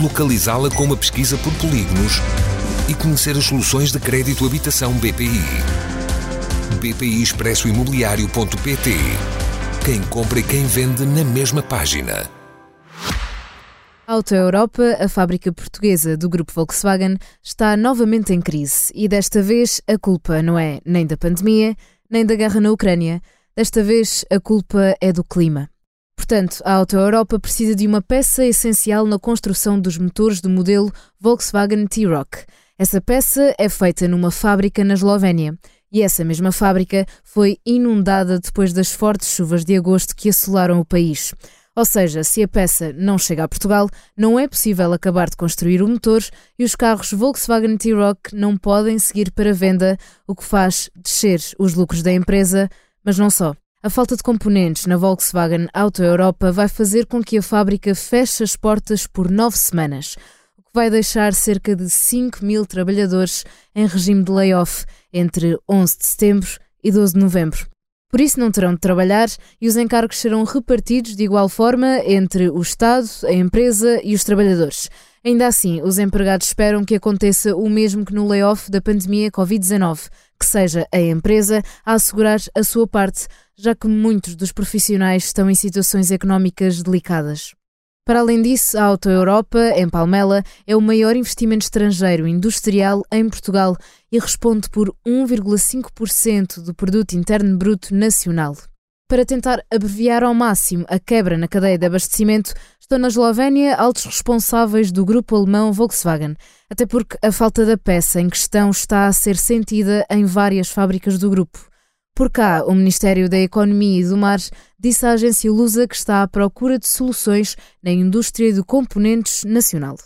localizá-la com uma pesquisa por polígonos e conhecer as soluções de crédito habitação BPI. BPI Expresso Imobiliário.pt Quem compra e quem vende na mesma página. Auto Europa, a fábrica portuguesa do grupo Volkswagen, está novamente em crise e desta vez a culpa não é nem da pandemia, nem da guerra na Ucrânia. Desta vez a culpa é do clima. Portanto, a Auto Europa precisa de uma peça essencial na construção dos motores do modelo Volkswagen T-Roc. Essa peça é feita numa fábrica na Eslovénia. E essa mesma fábrica foi inundada depois das fortes chuvas de agosto que assolaram o país. Ou seja, se a peça não chega a Portugal, não é possível acabar de construir o motor e os carros Volkswagen T-Roc não podem seguir para venda, o que faz descer os lucros da empresa, mas não só. A falta de componentes na Volkswagen Auto Europa vai fazer com que a fábrica feche as portas por nove semanas, o que vai deixar cerca de 5 mil trabalhadores em regime de layoff entre 11 de setembro e 12 de novembro. Por isso não terão de trabalhar e os encargos serão repartidos de igual forma entre o Estado, a empresa e os trabalhadores. Ainda assim, os empregados esperam que aconteça o mesmo que no layoff da pandemia Covid-19, que seja a empresa a assegurar a sua parte, já que muitos dos profissionais estão em situações económicas delicadas. Para além disso, a Auto Europa, em Palmela, é o maior investimento estrangeiro industrial em Portugal e responde por 1,5% do produto interno bruto nacional. Para tentar abreviar ao máximo a quebra na cadeia de abastecimento, estão na Eslovénia altos responsáveis do grupo alemão Volkswagen, até porque a falta da peça em questão está a ser sentida em várias fábricas do grupo. Por cá, o Ministério da Economia e do Mar disse à agência Lusa que está à procura de soluções na indústria de componentes nacional.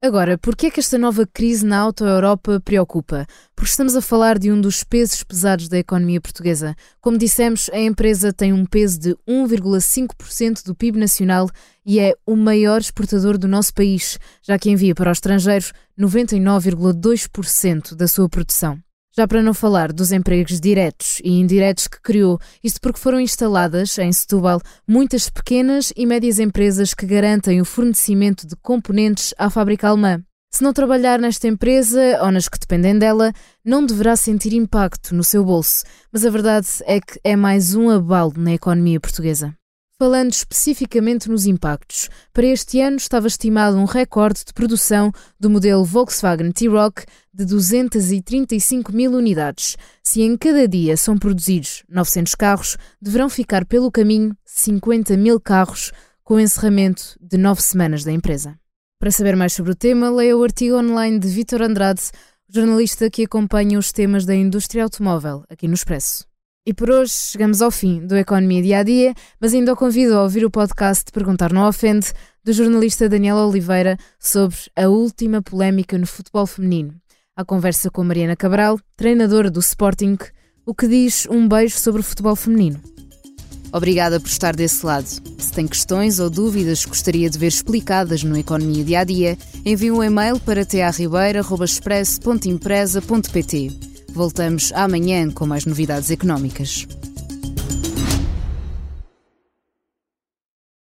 Agora, por que é que esta nova crise na auto-Europa preocupa? Porque estamos a falar de um dos pesos pesados da economia portuguesa. Como dissemos, a empresa tem um peso de 1,5% do PIB nacional e é o maior exportador do nosso país, já que envia para os estrangeiros 99,2% da sua produção. Já para não falar dos empregos diretos e indiretos que criou, isto porque foram instaladas em Setúbal muitas pequenas e médias empresas que garantem o fornecimento de componentes à fábrica alemã. Se não trabalhar nesta empresa ou nas que dependem dela, não deverá sentir impacto no seu bolso, mas a verdade é que é mais um abalo na economia portuguesa. Falando especificamente nos impactos, para este ano estava estimado um recorde de produção do modelo Volkswagen T-Roc de 235 mil unidades. Se em cada dia são produzidos 900 carros, deverão ficar pelo caminho 50 mil carros, com o encerramento de nove semanas da empresa. Para saber mais sobre o tema, leia o artigo online de Vitor Andrade, jornalista que acompanha os temas da indústria automóvel aqui no Expresso. E por hoje chegamos ao fim do Economia Dia a Dia, mas ainda o convido a ouvir o podcast Perguntar Não Ofende, do jornalista Daniel Oliveira, sobre a última polémica no futebol feminino. A conversa com Mariana Cabral, treinadora do Sporting, o que diz um beijo sobre o futebol feminino. Obrigada por estar desse lado. Se tem questões ou dúvidas que gostaria de ver explicadas no Economia Dia a Dia, envie um e-mail para tearribeira.express.empresa.pt. Voltamos amanhã com mais novidades económicas.